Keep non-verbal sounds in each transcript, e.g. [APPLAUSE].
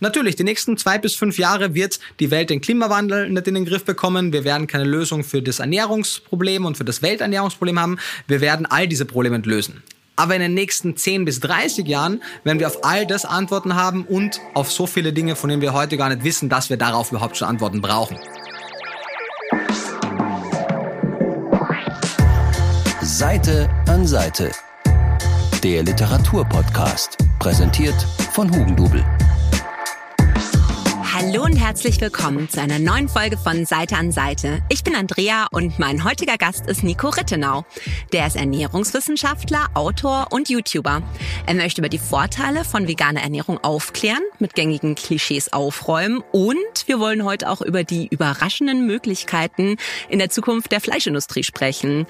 Natürlich, die nächsten zwei bis fünf Jahre wird die Welt den Klimawandel nicht in den Griff bekommen. Wir werden keine Lösung für das Ernährungsproblem und für das Welternährungsproblem haben. Wir werden all diese Probleme lösen. Aber in den nächsten 10 bis 30 Jahren werden wir auf all das Antworten haben und auf so viele Dinge, von denen wir heute gar nicht wissen, dass wir darauf überhaupt schon Antworten brauchen. Seite an Seite. Der Literaturpodcast, präsentiert von Hugendubel. Hallo und herzlich willkommen zu einer neuen Folge von Seite an Seite. Ich bin Andrea und mein heutiger Gast ist Nico Rittenau. Der ist Ernährungswissenschaftler, Autor und YouTuber. Er möchte über die Vorteile von veganer Ernährung aufklären, mit gängigen Klischees aufräumen und wir wollen heute auch über die überraschenden Möglichkeiten in der Zukunft der Fleischindustrie sprechen.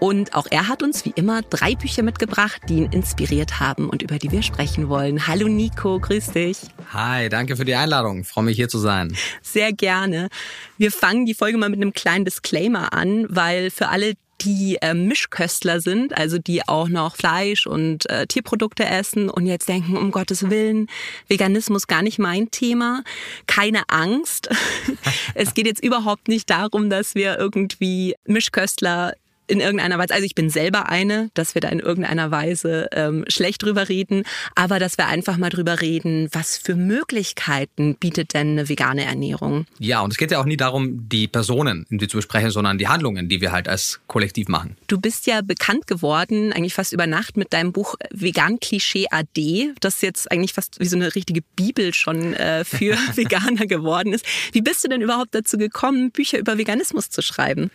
Und auch er hat uns wie immer drei Bücher mitgebracht, die ihn inspiriert haben und über die wir sprechen wollen. Hallo Nico, grüß dich. Hi, danke für die Einladung. Freue mich hier zu sein. Sehr gerne. Wir fangen die Folge mal mit einem kleinen Disclaimer an, weil für alle, die äh, Mischköstler sind, also die auch noch Fleisch und äh, Tierprodukte essen und jetzt denken, um Gottes Willen, Veganismus gar nicht mein Thema. Keine Angst. [LAUGHS] es geht jetzt überhaupt nicht darum, dass wir irgendwie Mischköstler in irgendeiner Weise, also ich bin selber eine, dass wir da in irgendeiner Weise ähm, schlecht drüber reden, aber dass wir einfach mal drüber reden, was für Möglichkeiten bietet denn eine vegane Ernährung? Ja, und es geht ja auch nie darum, die Personen in die zu besprechen, sondern die Handlungen, die wir halt als Kollektiv machen. Du bist ja bekannt geworden, eigentlich fast über Nacht mit deinem Buch Vegan Klischee AD, das jetzt eigentlich fast wie so eine richtige Bibel schon äh, für [LAUGHS] Veganer geworden ist. Wie bist du denn überhaupt dazu gekommen, Bücher über Veganismus zu schreiben?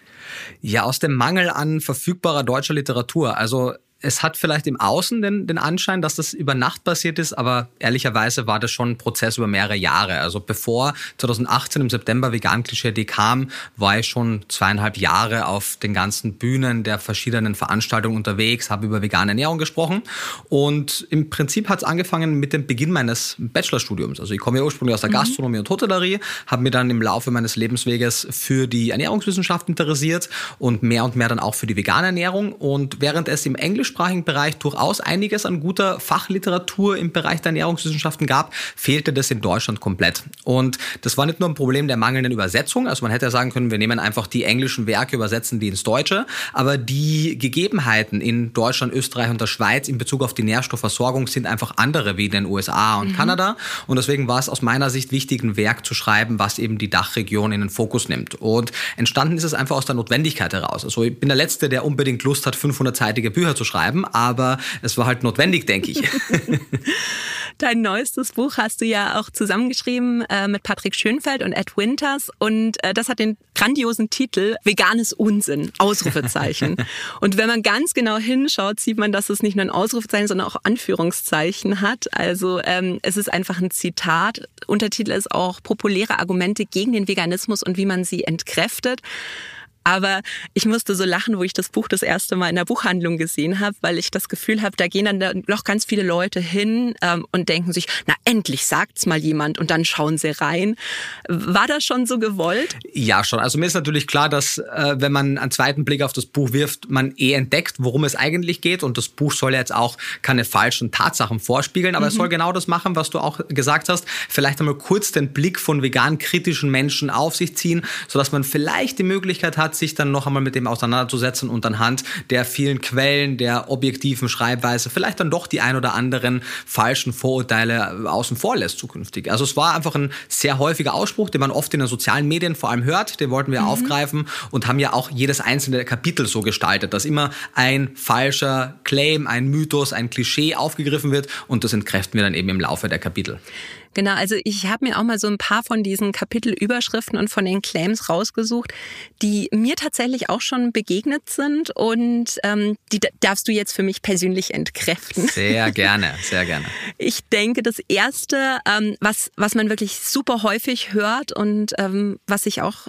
Ja, aus dem Mangel an an verfügbarer deutscher Literatur. Also es hat vielleicht im Außen den, den Anschein, dass das über Nacht passiert ist, aber ehrlicherweise war das schon ein Prozess über mehrere Jahre. Also bevor 2018 im September Vegan Klischee kam, war ich schon zweieinhalb Jahre auf den ganzen Bühnen der verschiedenen Veranstaltungen unterwegs, habe über vegane Ernährung gesprochen und im Prinzip hat es angefangen mit dem Beginn meines Bachelorstudiums. Also ich komme ja ursprünglich aus der mhm. Gastronomie und Hotellerie, habe mir dann im Laufe meines Lebensweges für die Ernährungswissenschaft interessiert und mehr und mehr dann auch für die vegane Ernährung und während es im Englisch deutschsprachigen Bereich durchaus einiges an guter Fachliteratur im Bereich der Ernährungswissenschaften gab, fehlte das in Deutschland komplett. Und das war nicht nur ein Problem der mangelnden Übersetzung, also man hätte ja sagen können, wir nehmen einfach die englischen Werke, übersetzen die ins Deutsche, aber die Gegebenheiten in Deutschland, Österreich und der Schweiz in Bezug auf die Nährstoffversorgung sind einfach andere wie in den USA und mhm. Kanada. Und deswegen war es aus meiner Sicht wichtig, ein Werk zu schreiben, was eben die Dachregion in den Fokus nimmt. Und entstanden ist es einfach aus der Notwendigkeit heraus. Also ich bin der Letzte, der unbedingt Lust hat, 500-seitige Bücher zu schreiben schreiben, aber es war halt notwendig, denke ich. [LAUGHS] [LAUGHS] Dein neuestes Buch hast du ja auch zusammengeschrieben äh, mit Patrick Schönfeld und Ed Winters und äh, das hat den grandiosen Titel Veganes Unsinn, Ausrufezeichen. [LAUGHS] und wenn man ganz genau hinschaut, sieht man, dass es nicht nur ein Ausrufezeichen, sondern auch Anführungszeichen hat. Also ähm, es ist einfach ein Zitat. Untertitel ist auch populäre Argumente gegen den Veganismus und wie man sie entkräftet. Aber ich musste so lachen, wo ich das Buch das erste Mal in der Buchhandlung gesehen habe, weil ich das Gefühl habe, da gehen dann noch ganz viele Leute hin ähm, und denken sich, na endlich sagt's mal jemand und dann schauen sie rein. War das schon so gewollt? Ja, schon. Also mir ist natürlich klar, dass äh, wenn man einen zweiten Blick auf das Buch wirft, man eh entdeckt, worum es eigentlich geht. Und das Buch soll jetzt auch keine falschen Tatsachen vorspiegeln, aber mhm. es soll genau das machen, was du auch gesagt hast. Vielleicht einmal kurz den Blick von vegan kritischen Menschen auf sich ziehen, sodass man vielleicht die Möglichkeit hat, sich dann noch einmal mit dem auseinanderzusetzen und anhand der vielen Quellen, der objektiven Schreibweise vielleicht dann doch die ein oder anderen falschen Vorurteile außen vor lässt zukünftig. Also es war einfach ein sehr häufiger Ausspruch, den man oft in den sozialen Medien vor allem hört, den wollten wir mhm. aufgreifen und haben ja auch jedes einzelne Kapitel so gestaltet, dass immer ein falscher Claim, ein Mythos, ein Klischee aufgegriffen wird und das entkräften wir dann eben im Laufe der Kapitel. Genau, also ich habe mir auch mal so ein paar von diesen Kapitelüberschriften und von den Claims rausgesucht, die mir tatsächlich auch schon begegnet sind und ähm, die darfst du jetzt für mich persönlich entkräften. Sehr [LAUGHS] gerne, sehr gerne. Ich denke, das Erste, ähm, was, was man wirklich super häufig hört und ähm, was ich auch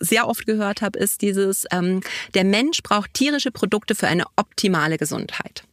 sehr oft gehört habe, ist dieses, ähm, der Mensch braucht tierische Produkte für eine optimale Gesundheit.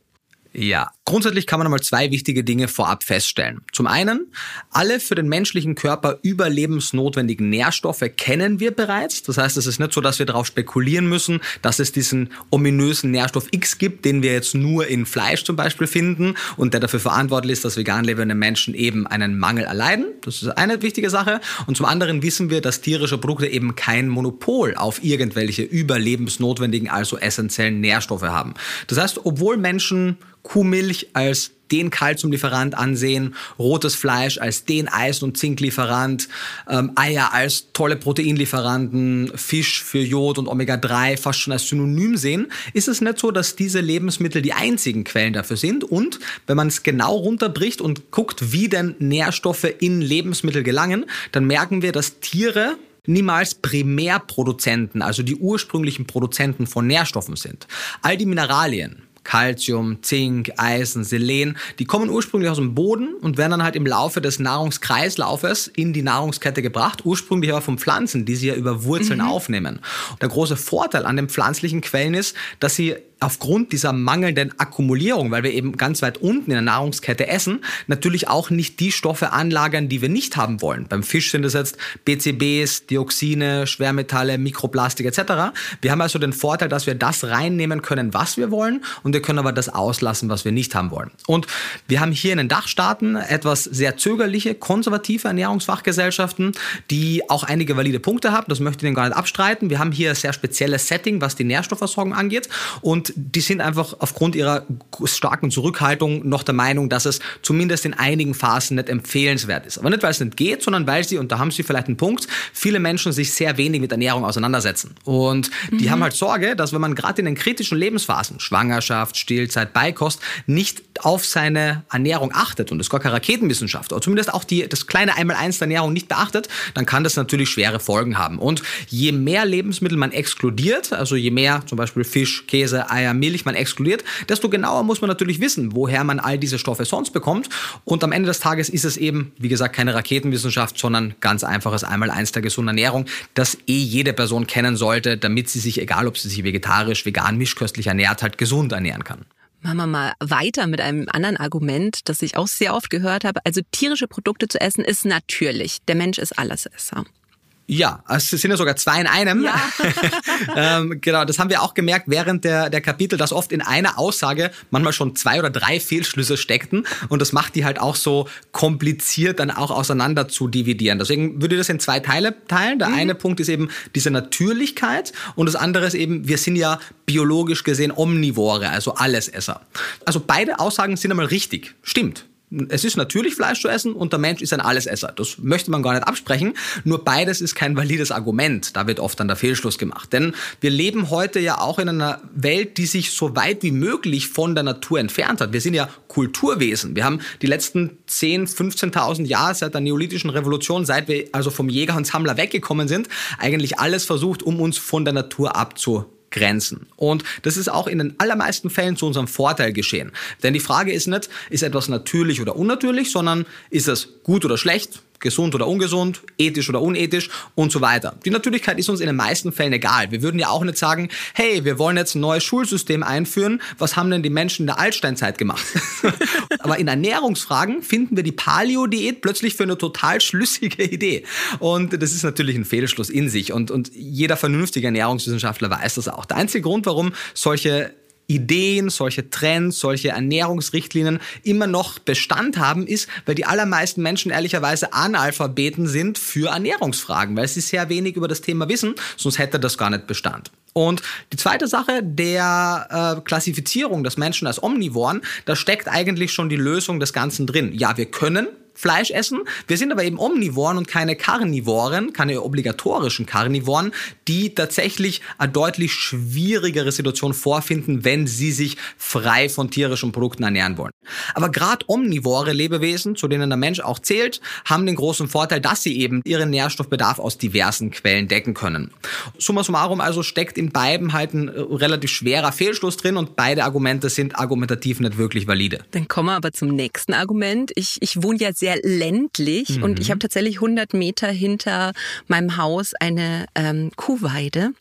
Ja, Grundsätzlich kann man einmal zwei wichtige Dinge vorab feststellen. Zum einen, alle für den menschlichen Körper überlebensnotwendigen Nährstoffe kennen wir bereits. Das heißt, es ist nicht so, dass wir darauf spekulieren müssen, dass es diesen ominösen Nährstoff X gibt, den wir jetzt nur in Fleisch zum Beispiel finden und der dafür verantwortlich ist, dass vegan lebende Menschen eben einen Mangel erleiden. Das ist eine wichtige Sache. Und zum anderen wissen wir, dass tierische Produkte eben kein Monopol auf irgendwelche überlebensnotwendigen, also essentiellen Nährstoffe haben. Das heißt, obwohl Menschen Kuhmilch als den Kalziumlieferant ansehen, rotes Fleisch als den Eisen- und Zinklieferant, ähm, Eier als tolle Proteinlieferanten, Fisch für Jod und Omega-3 fast schon als Synonym sehen, ist es nicht so, dass diese Lebensmittel die einzigen Quellen dafür sind. Und wenn man es genau runterbricht und guckt, wie denn Nährstoffe in Lebensmittel gelangen, dann merken wir, dass Tiere niemals Primärproduzenten, also die ursprünglichen Produzenten von Nährstoffen sind. All die Mineralien, Calcium, Zink, Eisen, Selen, die kommen ursprünglich aus dem Boden und werden dann halt im Laufe des Nahrungskreislaufes in die Nahrungskette gebracht, ursprünglich aber von Pflanzen, die sie ja über Wurzeln mhm. aufnehmen. Der große Vorteil an den pflanzlichen Quellen ist, dass sie aufgrund dieser mangelnden Akkumulierung, weil wir eben ganz weit unten in der Nahrungskette essen, natürlich auch nicht die Stoffe anlagern, die wir nicht haben wollen. Beim Fisch sind es jetzt BCBs, Dioxine, Schwermetalle, Mikroplastik etc. Wir haben also den Vorteil, dass wir das reinnehmen können, was wir wollen und wir können aber das auslassen, was wir nicht haben wollen. Und wir haben hier in den Dachstaaten etwas sehr zögerliche, konservative Ernährungsfachgesellschaften, die auch einige valide Punkte haben. Das möchte ich Ihnen gar nicht abstreiten. Wir haben hier ein sehr spezielles Setting, was die Nährstoffversorgung angeht und die sind einfach aufgrund ihrer starken Zurückhaltung noch der Meinung, dass es zumindest in einigen Phasen nicht empfehlenswert ist. Aber nicht, weil es nicht geht, sondern weil sie, und da haben sie vielleicht einen Punkt, viele Menschen sich sehr wenig mit Ernährung auseinandersetzen. Und die mhm. haben halt Sorge, dass wenn man gerade in den kritischen Lebensphasen, Schwangerschaft, Stillzeit, Beikost, nicht auf seine Ernährung achtet und das ist gar keine Raketenwissenschaft, oder zumindest auch die, das kleine Einmal-Eins der Ernährung nicht beachtet, dann kann das natürlich schwere Folgen haben. Und je mehr Lebensmittel man exkludiert, also je mehr zum Beispiel Fisch, Käse, Eier, Milch man exkludiert, desto genauer muss man natürlich wissen, woher man all diese Stoffe sonst bekommt. Und am Ende des Tages ist es eben, wie gesagt, keine Raketenwissenschaft, sondern ganz einfaches Einmal-Eins der gesunden Ernährung, das eh jede Person kennen sollte, damit sie sich, egal ob sie sich vegetarisch, vegan, mischköstlich ernährt, halt gesund ernähren kann. Machen wir mal weiter mit einem anderen Argument, das ich auch sehr oft gehört habe. Also tierische Produkte zu essen ist natürlich. Der Mensch ist Allesesser. Ja, es sind ja sogar zwei in einem. Ja. [LAUGHS] ähm, genau, das haben wir auch gemerkt während der, der Kapitel, dass oft in einer Aussage manchmal schon zwei oder drei Fehlschlüsse steckten und das macht die halt auch so kompliziert dann auch auseinander zu dividieren. Deswegen würde ich das in zwei Teile teilen. Der mhm. eine Punkt ist eben diese Natürlichkeit und das andere ist eben, wir sind ja biologisch gesehen Omnivore, also Allesesser. Also beide Aussagen sind einmal richtig. Stimmt es ist natürlich Fleisch zu essen und der Mensch ist ein Allesesser. Das möchte man gar nicht absprechen. Nur beides ist kein valides Argument. Da wird oft dann der Fehlschluss gemacht. Denn wir leben heute ja auch in einer Welt, die sich so weit wie möglich von der Natur entfernt hat. Wir sind ja Kulturwesen. Wir haben die letzten 10, 15.000 Jahre seit der neolithischen Revolution, seit wir also vom Jäger und Sammler weggekommen sind, eigentlich alles versucht, um uns von der Natur abzu Grenzen. Und das ist auch in den allermeisten Fällen zu unserem Vorteil geschehen. Denn die Frage ist nicht, ist etwas natürlich oder unnatürlich, sondern ist es gut oder schlecht, gesund oder ungesund, ethisch oder unethisch und so weiter. Die Natürlichkeit ist uns in den meisten Fällen egal. Wir würden ja auch nicht sagen, hey, wir wollen jetzt ein neues Schulsystem einführen. Was haben denn die Menschen in der Altsteinzeit gemacht? [LAUGHS] Aber in Ernährungsfragen finden wir die Paleo-Diät plötzlich für eine total schlüssige Idee. Und das ist natürlich ein Fehlschluss in sich. Und, und jeder vernünftige Ernährungswissenschaftler weiß das auch. Der einzige Grund, warum solche Ideen, solche Trends, solche Ernährungsrichtlinien immer noch Bestand haben, ist, weil die allermeisten Menschen ehrlicherweise Analphabeten sind für Ernährungsfragen, weil sie sehr wenig über das Thema wissen, sonst hätte das gar nicht Bestand. Und die zweite Sache der äh, Klassifizierung des Menschen als Omnivoren, da steckt eigentlich schon die Lösung des Ganzen drin. Ja, wir können Fleisch essen. Wir sind aber eben Omnivoren und keine Karnivoren, keine obligatorischen Karnivoren, die tatsächlich eine deutlich schwierigere Situation vorfinden, wenn sie sich frei von tierischen Produkten ernähren wollen. Aber gerade omnivore Lebewesen, zu denen der Mensch auch zählt, haben den großen Vorteil, dass sie eben ihren Nährstoffbedarf aus diversen Quellen decken können. Summa summarum also steckt in beiden halt ein äh, relativ schwerer Fehlschluss drin und beide Argumente sind argumentativ nicht wirklich valide. Dann kommen wir aber zum nächsten Argument. Ich, ich wohne ja sehr sehr ländlich mhm. und ich habe tatsächlich 100 Meter hinter meinem Haus eine ähm, Kuhweide.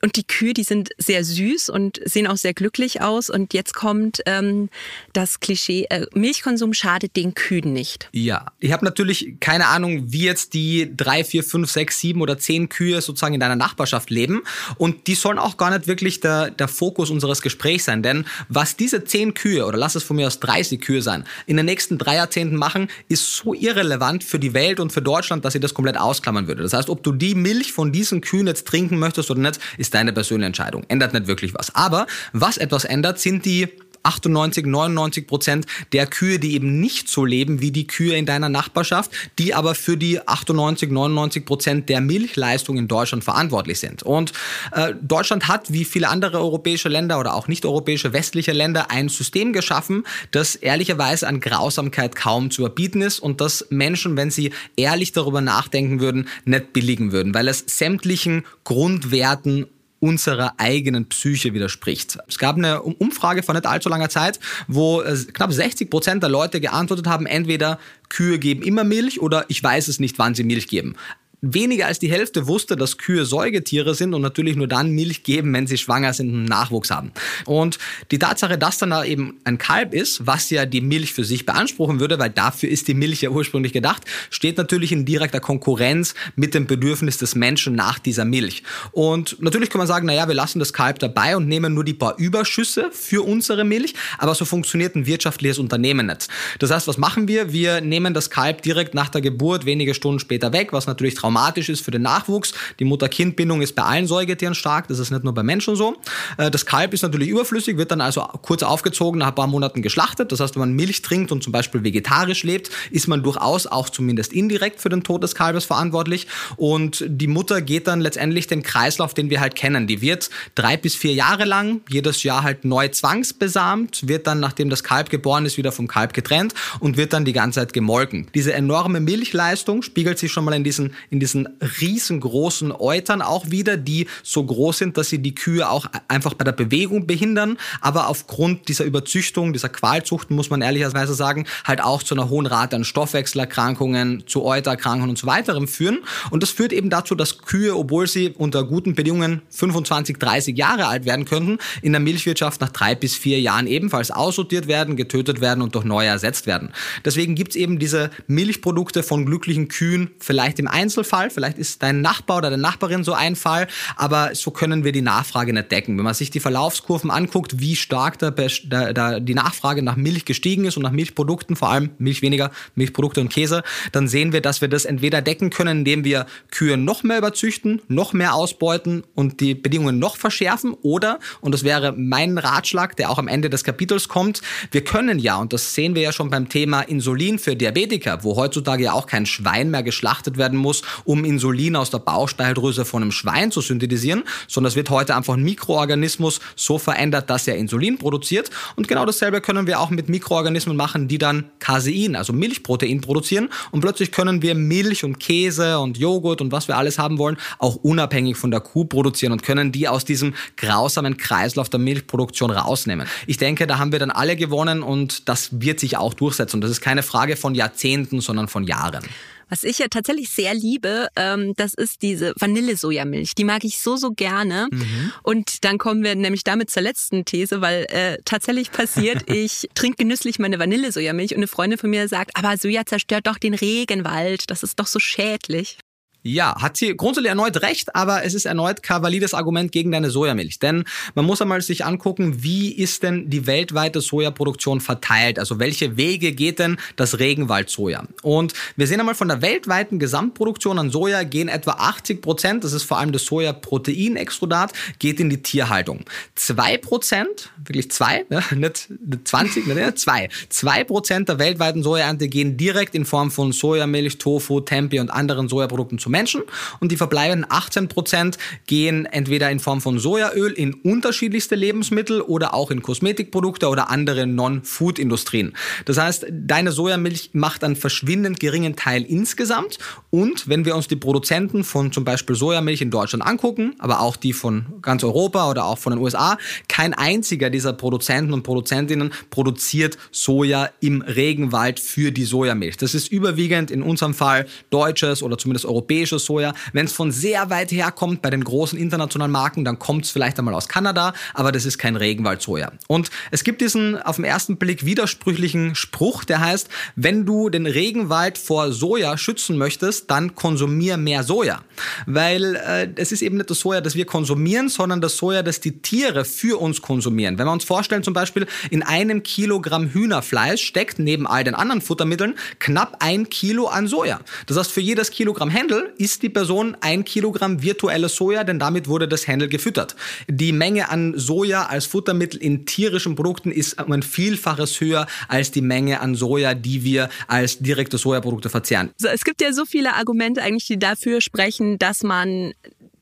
Und die Kühe, die sind sehr süß und sehen auch sehr glücklich aus. Und jetzt kommt ähm, das Klischee, äh, Milchkonsum schadet den Kühen nicht. Ja, ich habe natürlich keine Ahnung, wie jetzt die drei, vier, fünf, sechs, sieben oder zehn Kühe sozusagen in deiner Nachbarschaft leben. Und die sollen auch gar nicht wirklich der, der Fokus unseres Gesprächs sein. Denn was diese zehn Kühe oder lass es von mir aus 30 Kühe sein, in den nächsten drei Jahrzehnten machen, ist so irrelevant für die Welt und für Deutschland, dass ich das komplett ausklammern würde. Das heißt, ob du die Milch von diesen Kühen jetzt trinken möchtest oder nicht, ist deine persönliche Entscheidung. Ändert nicht wirklich was. Aber was etwas ändert, sind die 98, 99 Prozent der Kühe, die eben nicht so leben wie die Kühe in deiner Nachbarschaft, die aber für die 98, 99 Prozent der Milchleistung in Deutschland verantwortlich sind. Und äh, Deutschland hat, wie viele andere europäische Länder oder auch nicht europäische westliche Länder, ein System geschaffen, das ehrlicherweise an Grausamkeit kaum zu überbieten ist und das Menschen, wenn sie ehrlich darüber nachdenken würden, nicht billigen würden, weil es sämtlichen Grundwerten unserer eigenen Psyche widerspricht. Es gab eine Umfrage vor nicht allzu langer Zeit, wo äh, knapp 60 Prozent der Leute geantwortet haben, entweder Kühe geben immer Milch oder ich weiß es nicht, wann sie Milch geben weniger als die Hälfte wusste, dass Kühe Säugetiere sind und natürlich nur dann Milch geben, wenn sie schwanger sind und Nachwuchs haben. Und die Tatsache, dass dann da eben ein Kalb ist, was ja die Milch für sich beanspruchen würde, weil dafür ist die Milch ja ursprünglich gedacht, steht natürlich in direkter Konkurrenz mit dem Bedürfnis des Menschen nach dieser Milch. Und natürlich kann man sagen, naja, wir lassen das Kalb dabei und nehmen nur die paar Überschüsse für unsere Milch, aber so funktioniert ein wirtschaftliches Unternehmen nicht. Das heißt, was machen wir? Wir nehmen das Kalb direkt nach der Geburt wenige Stunden später weg, was natürlich traumatisch ist für den Nachwuchs. Die Mutter-Kind-Bindung ist bei allen Säugetieren stark, das ist nicht nur bei Menschen so. Äh, das Kalb ist natürlich überflüssig, wird dann also kurz aufgezogen, nach ein paar Monaten geschlachtet. Das heißt, wenn man Milch trinkt und zum Beispiel vegetarisch lebt, ist man durchaus auch zumindest indirekt für den Tod des Kalbes verantwortlich. Und die Mutter geht dann letztendlich den Kreislauf, den wir halt kennen. Die wird drei bis vier Jahre lang jedes Jahr halt neu zwangsbesamt, wird dann, nachdem das Kalb geboren ist, wieder vom Kalb getrennt und wird dann die ganze Zeit gemolken. Diese enorme Milchleistung spiegelt sich schon mal in diesen, in in diesen riesengroßen Eutern auch wieder, die so groß sind, dass sie die Kühe auch einfach bei der Bewegung behindern, aber aufgrund dieser Überzüchtung, dieser Qualzuchten, muss man ehrlicherweise sagen, halt auch zu einer hohen Rate an Stoffwechselerkrankungen, zu Eutererkrankungen und so weiterem führen. Und das führt eben dazu, dass Kühe, obwohl sie unter guten Bedingungen 25, 30 Jahre alt werden könnten, in der Milchwirtschaft nach drei bis vier Jahren ebenfalls aussortiert werden, getötet werden und durch neue ersetzt werden. Deswegen gibt es eben diese Milchprodukte von glücklichen Kühen vielleicht im Einzelfall Einzelfall, vielleicht ist dein Nachbar oder deine Nachbarin so ein Fall, aber so können wir die Nachfrage nicht decken. Wenn man sich die Verlaufskurven anguckt, wie stark da, da, die Nachfrage nach Milch gestiegen ist und nach Milchprodukten, vor allem Milch weniger, Milchprodukte und Käse, dann sehen wir, dass wir das entweder decken können, indem wir Kühe noch mehr überzüchten, noch mehr ausbeuten und die Bedingungen noch verschärfen oder, und das wäre mein Ratschlag, der auch am Ende des Kapitels kommt, wir können ja, und das sehen wir ja schon beim Thema Insulin für Diabetiker, wo heutzutage ja auch kein Schwein mehr geschlachtet werden muss, um Insulin aus der Bauchspeicheldrüse von einem Schwein zu synthetisieren, sondern es wird heute einfach ein Mikroorganismus so verändert, dass er Insulin produziert. Und genau dasselbe können wir auch mit Mikroorganismen machen, die dann Casein, also Milchprotein produzieren. Und plötzlich können wir Milch und Käse und Joghurt und was wir alles haben wollen, auch unabhängig von der Kuh produzieren und können die aus diesem grausamen Kreislauf der Milchproduktion rausnehmen. Ich denke, da haben wir dann alle gewonnen und das wird sich auch durchsetzen. Und das ist keine Frage von Jahrzehnten, sondern von Jahren. Was ich ja tatsächlich sehr liebe, ähm, das ist diese Vanillesojamilch. Die mag ich so, so gerne. Mhm. Und dann kommen wir nämlich damit zur letzten These, weil äh, tatsächlich passiert, [LAUGHS] ich trinke genüsslich meine Vanillesojamilch und eine Freundin von mir sagt, aber Soja zerstört doch den Regenwald. Das ist doch so schädlich. Ja, hat sie grundsätzlich erneut recht, aber es ist erneut kein valides Argument gegen deine Sojamilch. Denn man muss einmal sich angucken, wie ist denn die weltweite Sojaproduktion verteilt? Also welche Wege geht denn das Regenwaldsoja? Und wir sehen einmal von der weltweiten Gesamtproduktion an Soja gehen etwa 80 Prozent, das ist vor allem das Sojaproteinextrudat, geht in die Tierhaltung. Zwei Prozent, wirklich zwei, ja, [LAUGHS] nicht 20, nicht zwei. Zwei Prozent der weltweiten Sojaernte gehen direkt in Form von Sojamilch, Tofu, Tempeh und anderen Sojaprodukten zum Menschen und die verbleibenden 18 Prozent gehen entweder in Form von Sojaöl in unterschiedlichste Lebensmittel oder auch in Kosmetikprodukte oder andere Non-Food-Industrien. Das heißt, deine Sojamilch macht einen verschwindend geringen Teil insgesamt und wenn wir uns die Produzenten von zum Beispiel Sojamilch in Deutschland angucken, aber auch die von ganz Europa oder auch von den USA, kein einziger dieser Produzenten und Produzentinnen produziert Soja im Regenwald für die Sojamilch. Das ist überwiegend in unserem Fall deutsches oder zumindest europäisches Soja. Wenn es von sehr weit her kommt bei den großen internationalen Marken, dann kommt es vielleicht einmal aus Kanada, aber das ist kein Regenwaldsoja. Und es gibt diesen auf den ersten Blick widersprüchlichen Spruch, der heißt, wenn du den Regenwald vor Soja schützen möchtest, dann konsumier mehr Soja. Weil äh, es ist eben nicht das Soja, das wir konsumieren, sondern das Soja, das die Tiere für uns konsumieren. Wenn wir uns vorstellen, zum Beispiel in einem Kilogramm Hühnerfleisch steckt neben all den anderen Futtermitteln knapp ein Kilo an Soja. Das heißt, für jedes Kilogramm Händel isst die Person ein Kilogramm virtuelles Soja, denn damit wurde das Händel gefüttert. Die Menge an Soja als Futtermittel in tierischen Produkten ist um ein Vielfaches höher als die Menge an Soja, die wir als direkte Sojaprodukte verzehren. So, es gibt ja so viele Argumente eigentlich, die dafür sprechen, dass man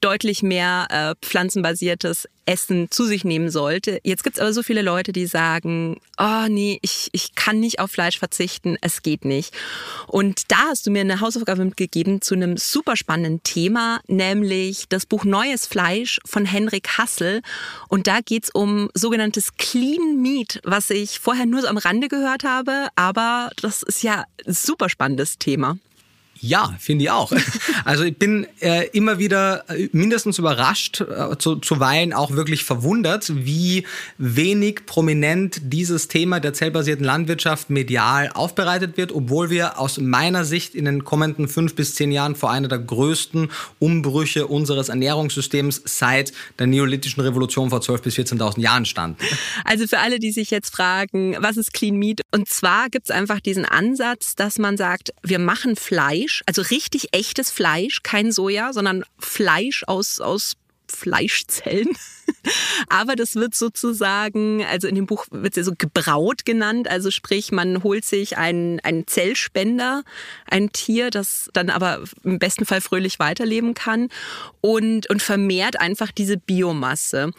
deutlich mehr äh, pflanzenbasiertes Essen zu sich nehmen sollte. Jetzt gibt's aber so viele Leute, die sagen, oh nee, ich, ich kann nicht auf Fleisch verzichten, es geht nicht. Und da hast du mir eine Hausaufgabe mitgegeben zu einem super spannenden Thema, nämlich das Buch Neues Fleisch von Henrik Hassel. Und da geht's um sogenanntes Clean Meat, was ich vorher nur so am Rande gehört habe, aber das ist ja ein super spannendes Thema. Ja, finde ich auch. [LAUGHS] Also ich bin äh, immer wieder äh, mindestens überrascht, äh, zu, zuweilen auch wirklich verwundert, wie wenig prominent dieses Thema der zellbasierten Landwirtschaft medial aufbereitet wird, obwohl wir aus meiner Sicht in den kommenden fünf bis zehn Jahren vor einer der größten Umbrüche unseres Ernährungssystems seit der neolithischen Revolution vor 12.000 bis 14.000 Jahren standen. Also für alle, die sich jetzt fragen, was ist Clean Meat? Und zwar gibt es einfach diesen Ansatz, dass man sagt, wir machen Fleisch, Fleisch, also richtig echtes Fleisch, kein Soja, sondern Fleisch aus, aus Fleischzellen. [LAUGHS] Aber das wird sozusagen, also in dem Buch wird es so gebraut genannt. Also sprich, man holt sich einen, einen Zellspender, ein Tier, das dann aber im besten Fall fröhlich weiterleben kann und, und vermehrt einfach diese Biomasse.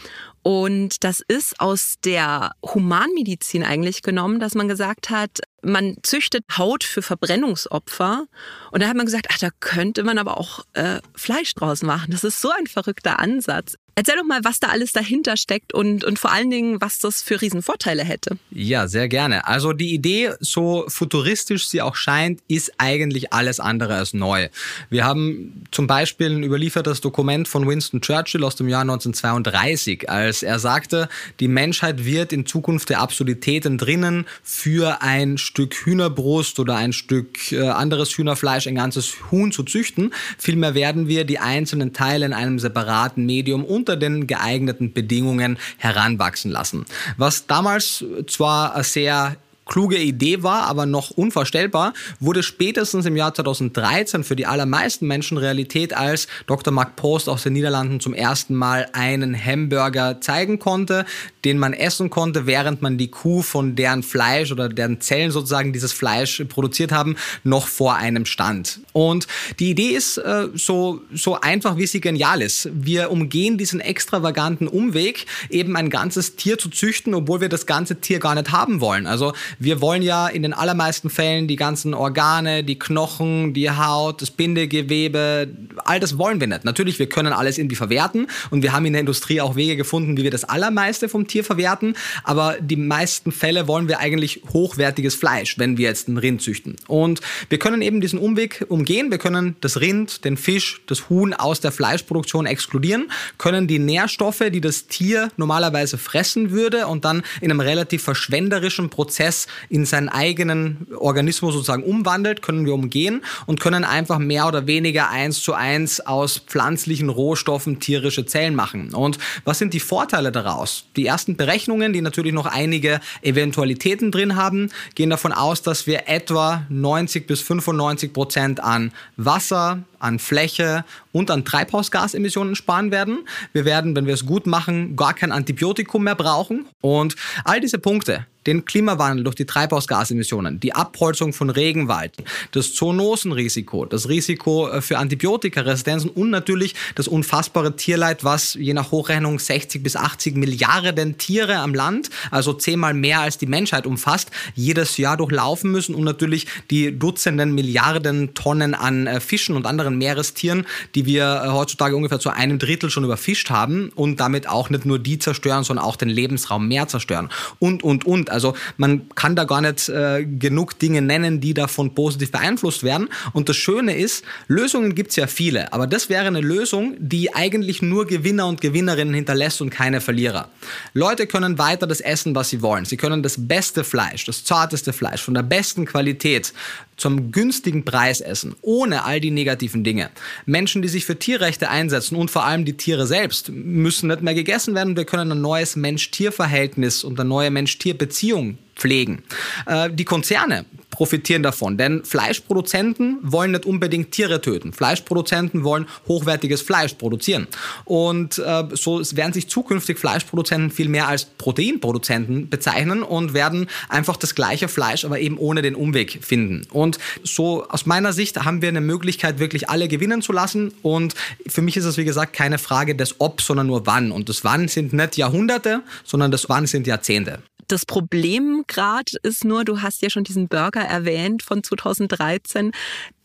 Und das ist aus der Humanmedizin eigentlich genommen, dass man gesagt hat, man züchtet Haut für Verbrennungsopfer. Und da hat man gesagt, ach, da könnte man aber auch äh, Fleisch draus machen. Das ist so ein verrückter Ansatz. Erzähl doch mal, was da alles dahinter steckt und, und vor allen Dingen, was das für Riesenvorteile hätte. Ja, sehr gerne. Also die Idee, so futuristisch sie auch scheint, ist eigentlich alles andere als neu. Wir haben zum Beispiel ein überliefertes Dokument von Winston Churchill aus dem Jahr 1932, als er sagte, die Menschheit wird in Zukunft der Absurditäten drinnen für ein Stück Hühnerbrust oder ein Stück äh, anderes Hühnerfleisch, ein ganzes Huhn zu züchten. Vielmehr werden wir die einzelnen Teile in einem separaten Medium und unter den geeigneten Bedingungen heranwachsen lassen. Was damals zwar sehr kluge Idee war, aber noch unvorstellbar, wurde spätestens im Jahr 2013 für die allermeisten Menschen Realität, als Dr. Mark Post aus den Niederlanden zum ersten Mal einen Hamburger zeigen konnte, den man essen konnte, während man die Kuh von deren Fleisch oder deren Zellen sozusagen dieses Fleisch produziert haben, noch vor einem stand. Und die Idee ist äh, so, so einfach, wie sie genial ist. Wir umgehen diesen extravaganten Umweg, eben ein ganzes Tier zu züchten, obwohl wir das ganze Tier gar nicht haben wollen. Also wir wollen ja in den allermeisten Fällen die ganzen Organe, die Knochen, die Haut, das Bindegewebe, all das wollen wir nicht. Natürlich, wir können alles irgendwie verwerten und wir haben in der Industrie auch Wege gefunden, wie wir das allermeiste vom Tier verwerten, aber die meisten Fälle wollen wir eigentlich hochwertiges Fleisch, wenn wir jetzt ein Rind züchten. Und wir können eben diesen Umweg umgehen. Wir können das Rind, den Fisch, das Huhn aus der Fleischproduktion exkludieren, können die Nährstoffe, die das Tier normalerweise fressen würde und dann in einem relativ verschwenderischen Prozess in seinen eigenen Organismus sozusagen umwandelt, können wir umgehen und können einfach mehr oder weniger eins zu eins aus pflanzlichen Rohstoffen tierische Zellen machen. Und was sind die Vorteile daraus? Die ersten Berechnungen, die natürlich noch einige Eventualitäten drin haben, gehen davon aus, dass wir etwa 90 bis 95 Prozent an Wasser, an Fläche und an Treibhausgasemissionen sparen werden. Wir werden, wenn wir es gut machen, gar kein Antibiotikum mehr brauchen. Und all diese Punkte, den Klimawandel durch die Treibhausgasemissionen, die Abholzung von Regenwald, das Zoonosenrisiko, das Risiko äh, für Antibiotikaresistenzen und natürlich das unfassbare Tierleid, was je nach Hochrechnung 60 bis 80 Milliarden Tiere am Land, also zehnmal mehr als die Menschheit umfasst, jedes Jahr durchlaufen müssen und natürlich die Dutzenden Milliarden Tonnen an äh, Fischen und anderen Meerestieren, die wir äh, heutzutage ungefähr zu einem Drittel schon überfischt haben und damit auch nicht nur die zerstören, sondern auch den Lebensraum mehr zerstören und, und, und. Also man kann da gar nicht äh, genug Dinge nennen, die davon positiv beeinflusst werden. Und das Schöne ist, Lösungen gibt es ja viele, aber das wäre eine Lösung, die eigentlich nur Gewinner und Gewinnerinnen hinterlässt und keine Verlierer. Leute können weiter das essen, was sie wollen. Sie können das beste Fleisch, das zarteste Fleisch von der besten Qualität zum günstigen Preis essen, ohne all die negativen Dinge. Menschen, die sich für Tierrechte einsetzen und vor allem die Tiere selbst, müssen nicht mehr gegessen werden. Wir können ein neues Mensch-Tier-Verhältnis und eine neue Mensch-Tier-Beziehung pflegen. Äh, die Konzerne profitieren davon, denn Fleischproduzenten wollen nicht unbedingt Tiere töten. Fleischproduzenten wollen hochwertiges Fleisch produzieren. Und äh, so werden sich zukünftig Fleischproduzenten viel mehr als Proteinproduzenten bezeichnen und werden einfach das gleiche Fleisch, aber eben ohne den Umweg finden. Und so aus meiner Sicht haben wir eine Möglichkeit, wirklich alle gewinnen zu lassen. Und für mich ist es, wie gesagt, keine Frage des Ob, sondern nur wann. Und das Wann sind nicht Jahrhunderte, sondern das Wann sind Jahrzehnte. Das Problem gerade ist nur, du hast ja schon diesen Burger erwähnt von 2013.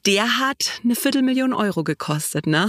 Der hat eine Viertelmillion Euro gekostet, ne?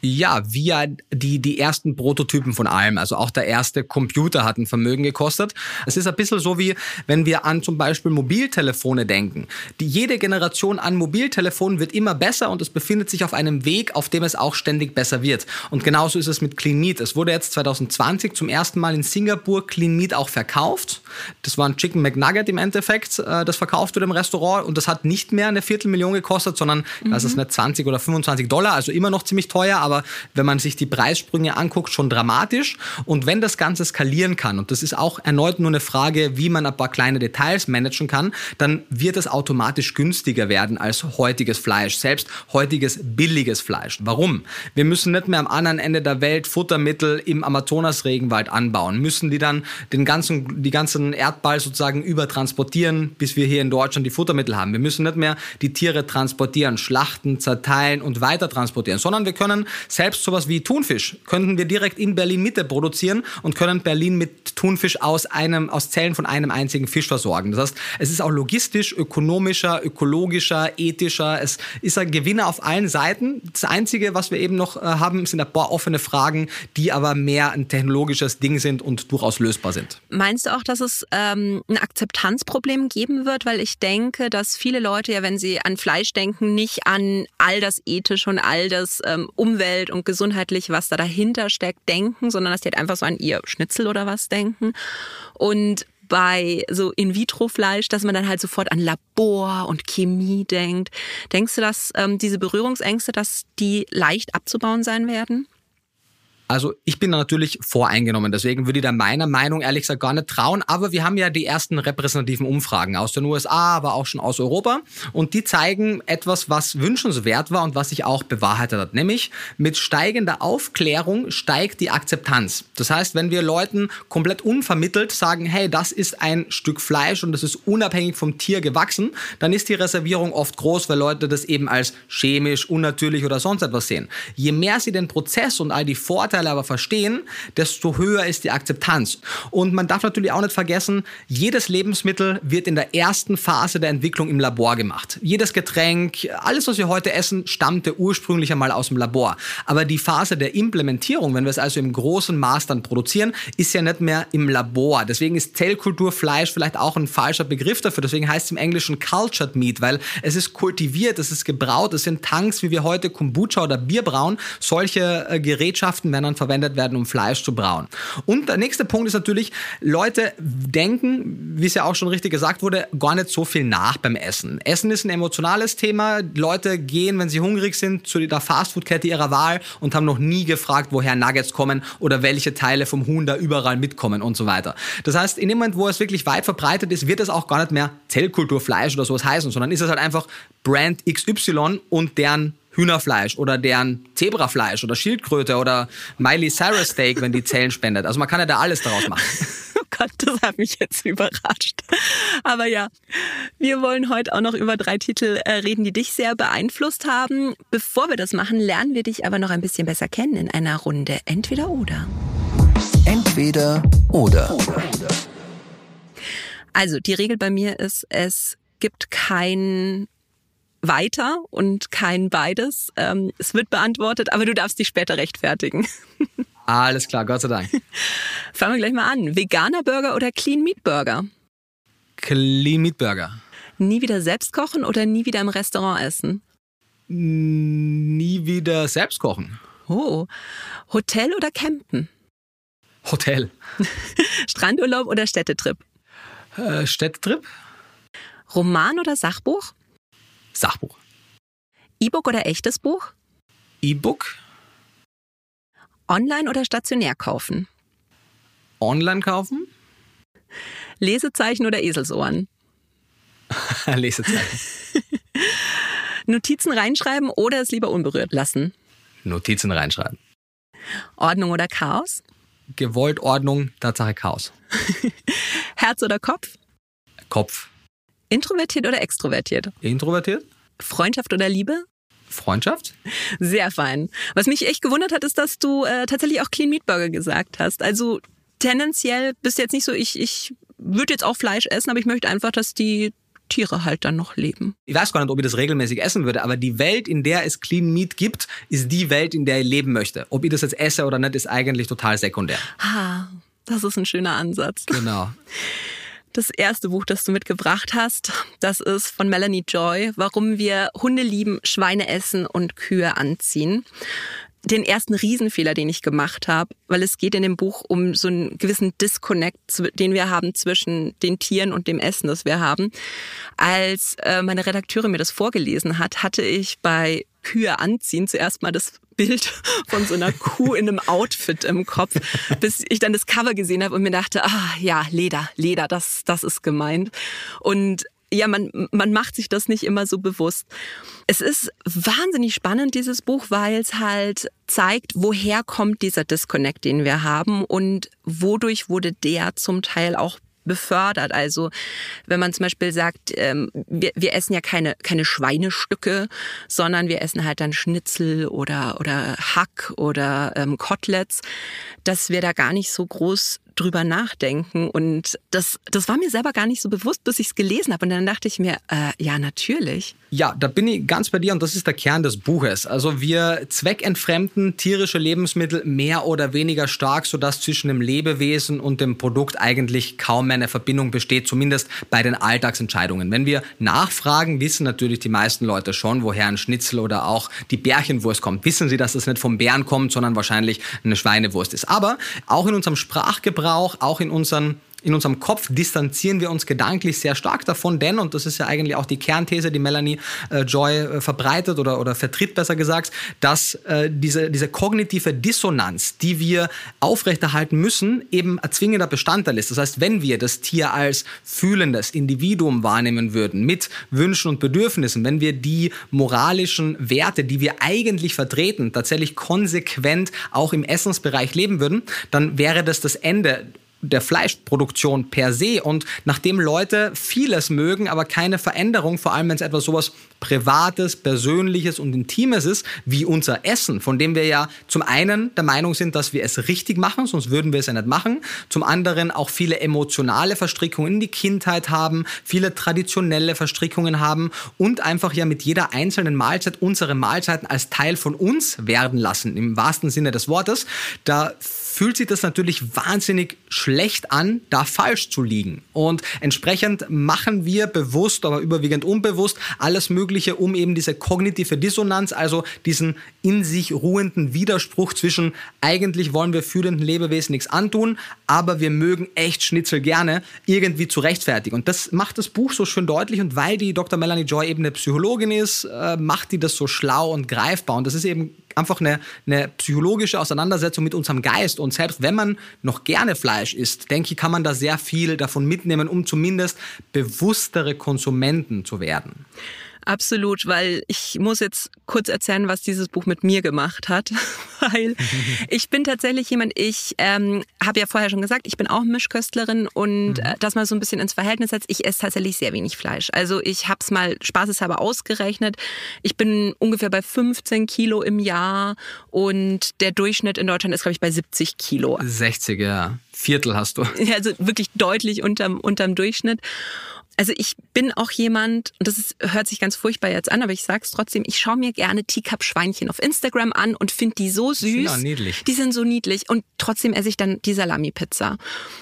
Ja, via die, die ersten Prototypen von allem. Also auch der erste Computer hat ein Vermögen gekostet. Es ist ein bisschen so wie, wenn wir an zum Beispiel Mobiltelefone denken. Die, jede Generation an Mobiltelefonen wird immer besser und es befindet sich auf einem Weg, auf dem es auch ständig besser wird. Und genauso ist es mit Clean Meat. Es wurde jetzt 2020 zum ersten Mal in Singapur Clean Meat auch verkauft. Das war ein Chicken McNugget im Endeffekt, äh, das verkauft wurde im Restaurant und das hat nicht mehr eine Viertelmillion gekostet, sondern mhm. das ist nicht 20 oder 25 Dollar, also immer noch ziemlich teuer, aber wenn man sich die Preissprünge anguckt, schon dramatisch. Und wenn das Ganze skalieren kann, und das ist auch erneut nur eine Frage, wie man ein paar kleine Details managen kann, dann wird es automatisch günstiger werden als heutiges Fleisch, selbst heutiges billiges Fleisch. Warum? Wir müssen nicht mehr am anderen Ende der Welt Futtermittel im Amazonasregenwald anbauen, müssen die dann den ganzen, die ganzen Erdball sozusagen übertransportieren, bis wir hier in Deutschland die Futtermittel haben. Wir müssen nicht mehr die Tiere transportieren, schlachten, zerteilen und weiter transportieren, sondern wir können selbst sowas wie Thunfisch könnten wir direkt in Berlin Mitte produzieren und können Berlin mit Thunfisch aus einem, aus Zellen von einem einzigen Fisch versorgen. Das heißt, es ist auch logistisch, ökonomischer, ökologischer, ethischer. Es ist ein Gewinner auf allen Seiten. Das Einzige, was wir eben noch äh, haben, sind ein paar offene Fragen, die aber mehr ein technologisches Ding sind und durchaus lösbar sind. Meinst du auch, dass es ähm, ein Akzeptanzproblem geben wird? Weil ich denke, dass viele Leute ja, wenn sie an Fleisch denken, nicht an all das Ethische und all das ähm, Umwelt Umwelt und gesundheitlich, was da dahinter steckt, denken, sondern dass die halt einfach so an ihr Schnitzel oder was denken. Und bei so In-vitro-Fleisch, dass man dann halt sofort an Labor und Chemie denkt. Denkst du, dass ähm, diese Berührungsängste, dass die leicht abzubauen sein werden? Also ich bin natürlich voreingenommen, deswegen würde ich da meiner Meinung ehrlich gesagt gar nicht trauen. Aber wir haben ja die ersten repräsentativen Umfragen aus den USA, aber auch schon aus Europa. Und die zeigen etwas, was wünschenswert war und was sich auch bewahrheitet hat. Nämlich mit steigender Aufklärung steigt die Akzeptanz. Das heißt, wenn wir Leuten komplett unvermittelt sagen, hey, das ist ein Stück Fleisch und das ist unabhängig vom Tier gewachsen, dann ist die Reservierung oft groß, weil Leute das eben als chemisch, unnatürlich oder sonst etwas sehen. Je mehr sie den Prozess und all die Vorteile Vorteile aber verstehen, desto höher ist die Akzeptanz. Und man darf natürlich auch nicht vergessen, jedes Lebensmittel wird in der ersten Phase der Entwicklung im Labor gemacht. Jedes Getränk, alles, was wir heute essen, stammte ursprünglich einmal aus dem Labor. Aber die Phase der Implementierung, wenn wir es also im großen Maß dann produzieren, ist ja nicht mehr im Labor. Deswegen ist Zellkulturfleisch vielleicht auch ein falscher Begriff dafür. Deswegen heißt es im Englischen Cultured Meat, weil es ist kultiviert, es ist gebraut, es sind Tanks, wie wir heute Kombucha oder Bier brauen. Solche äh, Gerätschaften werden dann verwendet werden, um Fleisch zu brauen. Und der nächste Punkt ist natürlich, Leute denken, wie es ja auch schon richtig gesagt wurde, gar nicht so viel nach beim Essen. Essen ist ein emotionales Thema. Leute gehen, wenn sie hungrig sind, zu der Fastfood-Kette ihrer Wahl und haben noch nie gefragt, woher Nuggets kommen oder welche Teile vom Huhn da überall mitkommen und so weiter. Das heißt, in dem Moment, wo es wirklich weit verbreitet ist, wird es auch gar nicht mehr Zellkulturfleisch oder sowas heißen, sondern ist es halt einfach Brand XY und deren Hühnerfleisch oder deren Zebrafleisch oder Schildkröte oder Miley Cyrus Steak, wenn die Zellen spendet. Also man kann ja da alles daraus machen. [LAUGHS] Oh Gott, das hat mich jetzt überrascht. Aber ja, wir wollen heute auch noch über drei Titel äh, reden, die dich sehr beeinflusst haben. Bevor wir das machen, lernen wir dich aber noch ein bisschen besser kennen in einer Runde Entweder oder. Entweder oder. Also die Regel bei mir ist, es gibt kein weiter und kein beides. Ähm, es wird beantwortet, aber du darfst dich später rechtfertigen. [LAUGHS] Alles klar, Gott sei Dank. [LAUGHS] Fangen wir gleich mal an. Veganer Burger oder Clean Meat Burger? Clean Meat Burger. Nie wieder selbst kochen oder nie wieder im Restaurant essen? Nie wieder selbst kochen. Oh. Hotel oder Campen? Hotel. [LAUGHS] Strandurlaub oder Städtetrip? Äh, Städtetrip. Roman oder Sachbuch? Sachbuch. E-Book oder echtes Buch? E-Book. Online oder stationär kaufen? Online kaufen. Lesezeichen oder Eselsohren? [LAUGHS] Lesezeichen. [LAUGHS] Notizen reinschreiben oder es lieber unberührt lassen? Notizen reinschreiben. Ordnung oder Chaos? Gewollt Ordnung, Tatsache Chaos. [LAUGHS] Herz oder Kopf? Kopf. Introvertiert oder extrovertiert? Introvertiert. Freundschaft oder Liebe? Freundschaft. Sehr fein. Was mich echt gewundert hat, ist, dass du äh, tatsächlich auch Clean Meat Burger gesagt hast. Also tendenziell bist du jetzt nicht so, ich, ich würde jetzt auch Fleisch essen, aber ich möchte einfach, dass die Tiere halt dann noch leben. Ich weiß gar nicht, ob ich das regelmäßig essen würde, aber die Welt, in der es Clean Meat gibt, ist die Welt, in der ich leben möchte. Ob ich das jetzt esse oder nicht, ist eigentlich total sekundär. Ah, das ist ein schöner Ansatz. Genau. [LAUGHS] Das erste Buch, das du mitgebracht hast, das ist von Melanie Joy, warum wir Hunde lieben, Schweine essen und Kühe anziehen den ersten Riesenfehler, den ich gemacht habe, weil es geht in dem Buch um so einen gewissen Disconnect, den wir haben zwischen den Tieren und dem Essen, das wir haben. Als äh, meine Redakteurin mir das vorgelesen hat, hatte ich bei Kühe anziehen zuerst mal das Bild von so einer Kuh in einem Outfit im Kopf, bis ich dann das Cover gesehen habe und mir dachte, ah ja, Leder, Leder, das, das ist gemeint. Und ja, man, man macht sich das nicht immer so bewusst. Es ist wahnsinnig spannend, dieses Buch, weil es halt zeigt, woher kommt dieser Disconnect, den wir haben und wodurch wurde der zum Teil auch befördert. Also wenn man zum Beispiel sagt, ähm, wir, wir essen ja keine, keine Schweinestücke, sondern wir essen halt dann Schnitzel oder, oder Hack oder ähm, Koteletts, dass wir da gar nicht so groß drüber nachdenken. Und das, das war mir selber gar nicht so bewusst, bis ich es gelesen habe. Und dann dachte ich mir, äh, ja, natürlich. Ja, da bin ich ganz bei dir und das ist der Kern des Buches. Also wir zweckentfremden tierische Lebensmittel mehr oder weniger stark, sodass zwischen dem Lebewesen und dem Produkt eigentlich kaum mehr eine Verbindung besteht, zumindest bei den Alltagsentscheidungen. Wenn wir nachfragen, wissen natürlich die meisten Leute schon, woher ein Schnitzel oder auch die Bärchenwurst kommt. Wissen sie, dass das nicht vom Bären kommt, sondern wahrscheinlich eine Schweinewurst ist. Aber auch in unserem Sprachgebrauch Gebrauch, auch in unseren in unserem Kopf distanzieren wir uns gedanklich sehr stark davon, denn, und das ist ja eigentlich auch die Kernthese, die Melanie äh, Joy äh, verbreitet oder, oder vertritt, besser gesagt, dass äh, diese, diese kognitive Dissonanz, die wir aufrechterhalten müssen, eben zwingender Bestandteil ist. Das heißt, wenn wir das Tier als fühlendes Individuum wahrnehmen würden, mit Wünschen und Bedürfnissen, wenn wir die moralischen Werte, die wir eigentlich vertreten, tatsächlich konsequent auch im Essensbereich leben würden, dann wäre das das Ende der Fleischproduktion per se. Und nachdem Leute vieles mögen, aber keine Veränderung, vor allem wenn es etwas sowas Privates, Persönliches und Intimes ist, wie unser Essen, von dem wir ja zum einen der Meinung sind, dass wir es richtig machen, sonst würden wir es ja nicht machen, zum anderen auch viele emotionale Verstrickungen in die Kindheit haben, viele traditionelle Verstrickungen haben und einfach ja mit jeder einzelnen Mahlzeit unsere Mahlzeiten als Teil von uns werden lassen, im wahrsten Sinne des Wortes. Da fühlt sich das natürlich wahnsinnig schlecht an, da falsch zu liegen. Und entsprechend machen wir bewusst, aber überwiegend unbewusst alles Mögliche, um eben diese kognitive Dissonanz, also diesen in sich ruhenden Widerspruch zwischen eigentlich wollen wir fühlenden Lebewesen nichts antun, aber wir mögen echt Schnitzel gerne, irgendwie zu rechtfertigen. Und das macht das Buch so schön deutlich und weil die Dr. Melanie Joy eben eine Psychologin ist, äh, macht die das so schlau und greifbar. Und das ist eben einfach eine, eine psychologische Auseinandersetzung mit unserem Geist. Und selbst wenn man noch gerne Fleisch isst, denke ich, kann man da sehr viel davon mitnehmen, um zumindest bewusstere Konsumenten zu werden. Absolut, weil ich muss jetzt kurz erzählen, was dieses Buch mit mir gemacht hat, [LAUGHS] weil [LAUGHS] ich bin tatsächlich jemand, ich ähm, habe ja vorher schon gesagt, ich bin auch Mischköstlerin und mhm. äh, das mal so ein bisschen ins Verhältnis setzt, ich esse tatsächlich sehr wenig Fleisch. Also ich habe es mal spaßeshalber ausgerechnet. Ich bin ungefähr bei 15 Kilo im Jahr und der Durchschnitt in Deutschland ist, glaube ich, bei 70 Kilo. 60, ja. Viertel hast du. [LAUGHS] Also wirklich deutlich unterm, unterm Durchschnitt. Also ich bin auch jemand, und das ist, hört sich ganz furchtbar jetzt an, aber ich sage es trotzdem, ich schaue mir gerne Teacup-Schweinchen auf Instagram an und finde die so süß. Die sind niedlich. Die sind so niedlich. Und trotzdem esse ich dann die Salami-Pizza.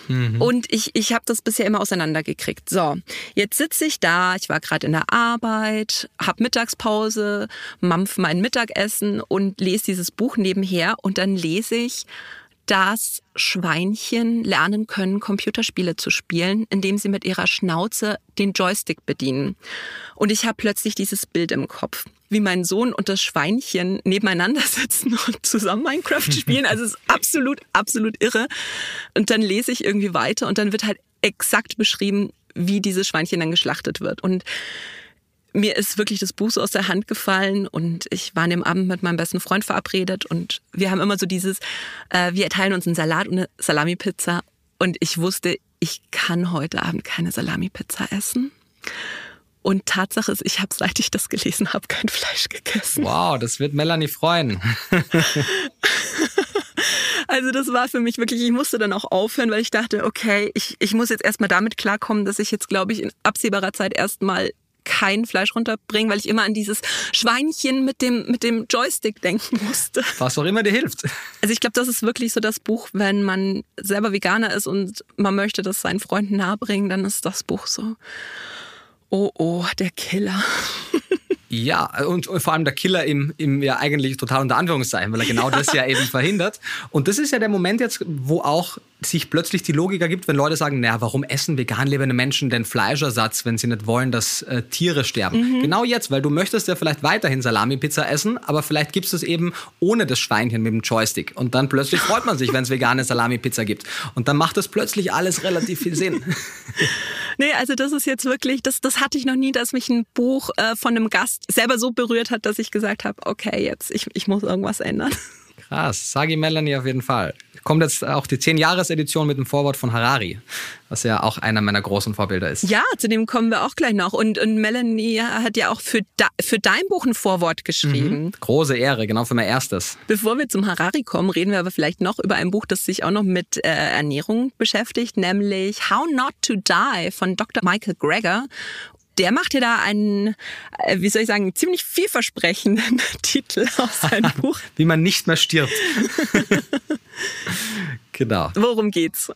Mhm. Und ich, ich habe das bisher immer auseinandergekriegt. So, jetzt sitze ich da, ich war gerade in der Arbeit, habe Mittagspause, mampf mein Mittagessen und lese dieses Buch nebenher und dann lese ich dass Schweinchen lernen können, Computerspiele zu spielen, indem sie mit ihrer Schnauze den Joystick bedienen. Und ich habe plötzlich dieses Bild im Kopf, wie mein Sohn und das Schweinchen nebeneinander [LAUGHS] sitzen und zusammen Minecraft spielen. Also es ist absolut, absolut irre. Und dann lese ich irgendwie weiter und dann wird halt exakt beschrieben, wie dieses Schweinchen dann geschlachtet wird. Und mir ist wirklich das Buch so aus der Hand gefallen und ich war an dem Abend mit meinem besten Freund verabredet und wir haben immer so dieses, äh, wir teilen uns einen Salat und eine Salami-Pizza und ich wusste, ich kann heute Abend keine Salami-Pizza essen. Und Tatsache ist, ich habe, [LAUGHS] seit ich das gelesen habe, kein Fleisch gegessen. Wow, das wird Melanie freuen. [LAUGHS] Also das war für mich wirklich, ich musste dann auch aufhören, weil ich dachte, okay, ich, ich muss jetzt erstmal damit klarkommen, dass ich jetzt, glaube ich, in absehbarer Zeit erstmal kein Fleisch runterbringen, weil ich immer an dieses Schweinchen mit dem, mit dem Joystick denken musste. Was auch immer dir hilft. Also ich glaube, das ist wirklich so das Buch, wenn man selber Veganer ist und man möchte das seinen Freunden nahebringen, dann ist das Buch so. Oh, oh, der Killer. Ja, und vor allem der Killer im, im ja eigentlich total unter Anführungszeichen, weil er genau das ja eben verhindert. Und das ist ja der Moment jetzt, wo auch sich plötzlich die Logik ergibt, wenn Leute sagen, naja, warum essen vegan lebende Menschen denn Fleischersatz, wenn sie nicht wollen, dass äh, Tiere sterben? Mhm. Genau jetzt, weil du möchtest ja vielleicht weiterhin Salami-Pizza essen, aber vielleicht gibst du es eben ohne das Schweinchen mit dem Joystick. Und dann plötzlich freut man sich, wenn es vegane Salami-Pizza gibt. Und dann macht das plötzlich alles relativ viel Sinn. [LAUGHS] nee, also das ist jetzt wirklich, das, das hatte ich noch nie, dass mich ein Buch äh, von einem Gast selber so berührt hat, dass ich gesagt habe, okay, jetzt, ich, ich muss irgendwas ändern. Krass, Sagi Melanie auf jeden Fall. Kommt jetzt auch die 10-Jahres-Edition mit dem Vorwort von Harari, was ja auch einer meiner großen Vorbilder ist. Ja, zu dem kommen wir auch gleich noch. Und, und Melanie hat ja auch für, da, für dein Buch ein Vorwort geschrieben. Mhm. Große Ehre, genau für mein erstes. Bevor wir zum Harari kommen, reden wir aber vielleicht noch über ein Buch, das sich auch noch mit äh, Ernährung beschäftigt, nämlich How Not to Die von Dr. Michael Greger der macht ja da einen, äh, wie soll ich sagen, ziemlich vielversprechenden [LAUGHS] Titel aus seinem [LAUGHS] Buch. Wie man nicht mehr stirbt. [LAUGHS] genau. Worum geht's?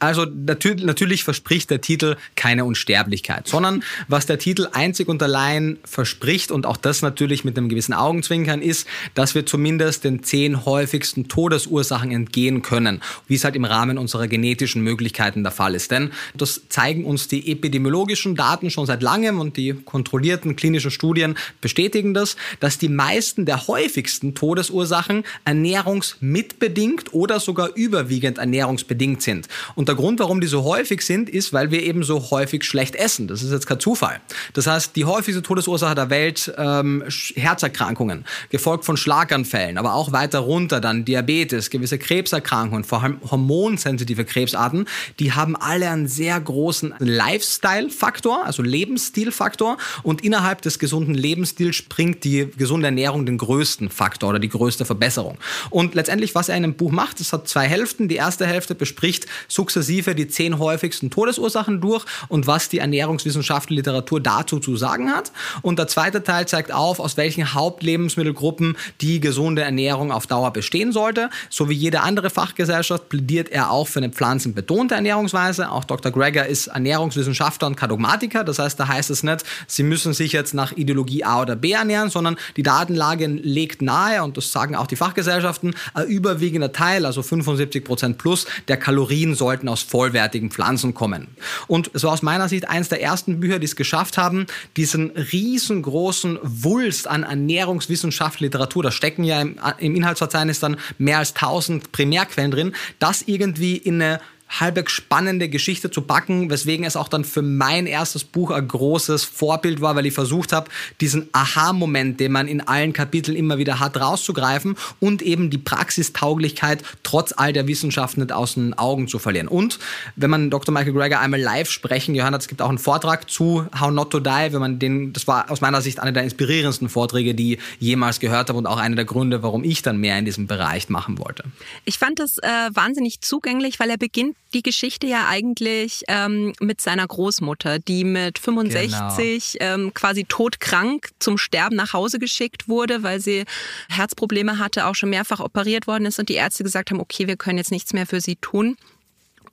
Also natürlich, natürlich verspricht der Titel keine Unsterblichkeit, sondern was der Titel einzig und allein verspricht und auch das natürlich mit einem gewissen Augenzwinkern ist, dass wir zumindest den zehn häufigsten Todesursachen entgehen können, wie es halt im Rahmen unserer genetischen Möglichkeiten der Fall ist. Denn das zeigen uns die epidemiologischen Daten schon seit langem und die kontrollierten klinischen Studien bestätigen das, dass die meisten der häufigsten Todesursachen ernährungsmitbedingt oder sogar überwiegend ernährungsbedingt sind. Und der Grund, warum die so häufig sind, ist, weil wir eben so häufig schlecht essen. Das ist jetzt kein Zufall. Das heißt, die häufigste Todesursache der Welt, ähm, Herzerkrankungen, gefolgt von Schlaganfällen, aber auch weiter runter dann Diabetes, gewisse Krebserkrankungen, vor allem hormonsensitive Krebsarten, die haben alle einen sehr großen Lifestyle-Faktor, also Lebensstilfaktor. Und innerhalb des gesunden Lebensstils springt die gesunde Ernährung den größten Faktor oder die größte Verbesserung. Und letztendlich, was er in einem Buch macht, es hat zwei Hälften. Die erste Hälfte bespricht sukzessive sukzessive die zehn häufigsten Todesursachen durch und was die ernährungswissenschaftliche Literatur dazu zu sagen hat. Und der zweite Teil zeigt auf, aus welchen Hauptlebensmittelgruppen die gesunde Ernährung auf Dauer bestehen sollte. So wie jede andere Fachgesellschaft plädiert er auch für eine pflanzenbetonte Ernährungsweise. Auch Dr. Greger ist Ernährungswissenschaftler und Kadogmatiker. Das heißt, da heißt es nicht, Sie müssen sich jetzt nach Ideologie A oder B ernähren, sondern die Datenlage legt nahe, und das sagen auch die Fachgesellschaften, ein überwiegender Teil, also 75 Prozent plus, der Kalorien sollten aus vollwertigen Pflanzen kommen. Und es war aus meiner Sicht eines der ersten Bücher, die es geschafft haben, diesen riesengroßen Wulst an ernährungswissenschaftlicher Literatur, da stecken ja im, im Inhaltsverzeichnis dann mehr als 1000 Primärquellen drin, das irgendwie in eine halbwegs spannende Geschichte zu backen, weswegen es auch dann für mein erstes Buch ein großes Vorbild war, weil ich versucht habe, diesen Aha-Moment, den man in allen Kapiteln immer wieder hat, rauszugreifen und eben die Praxistauglichkeit trotz all der Wissenschaft nicht aus den Augen zu verlieren. Und wenn man Dr. Michael Greger einmal live sprechen gehört hat, es gibt auch einen Vortrag zu How Not to Die, wenn man den, das war aus meiner Sicht einer der inspirierendsten Vorträge, die ich jemals gehört habe und auch einer der Gründe, warum ich dann mehr in diesem Bereich machen wollte. Ich fand das äh, wahnsinnig zugänglich, weil er beginnt die Geschichte ja eigentlich ähm, mit seiner Großmutter, die mit 65 genau. ähm, quasi todkrank zum Sterben nach Hause geschickt wurde, weil sie Herzprobleme hatte, auch schon mehrfach operiert worden ist und die Ärzte gesagt haben, okay, wir können jetzt nichts mehr für sie tun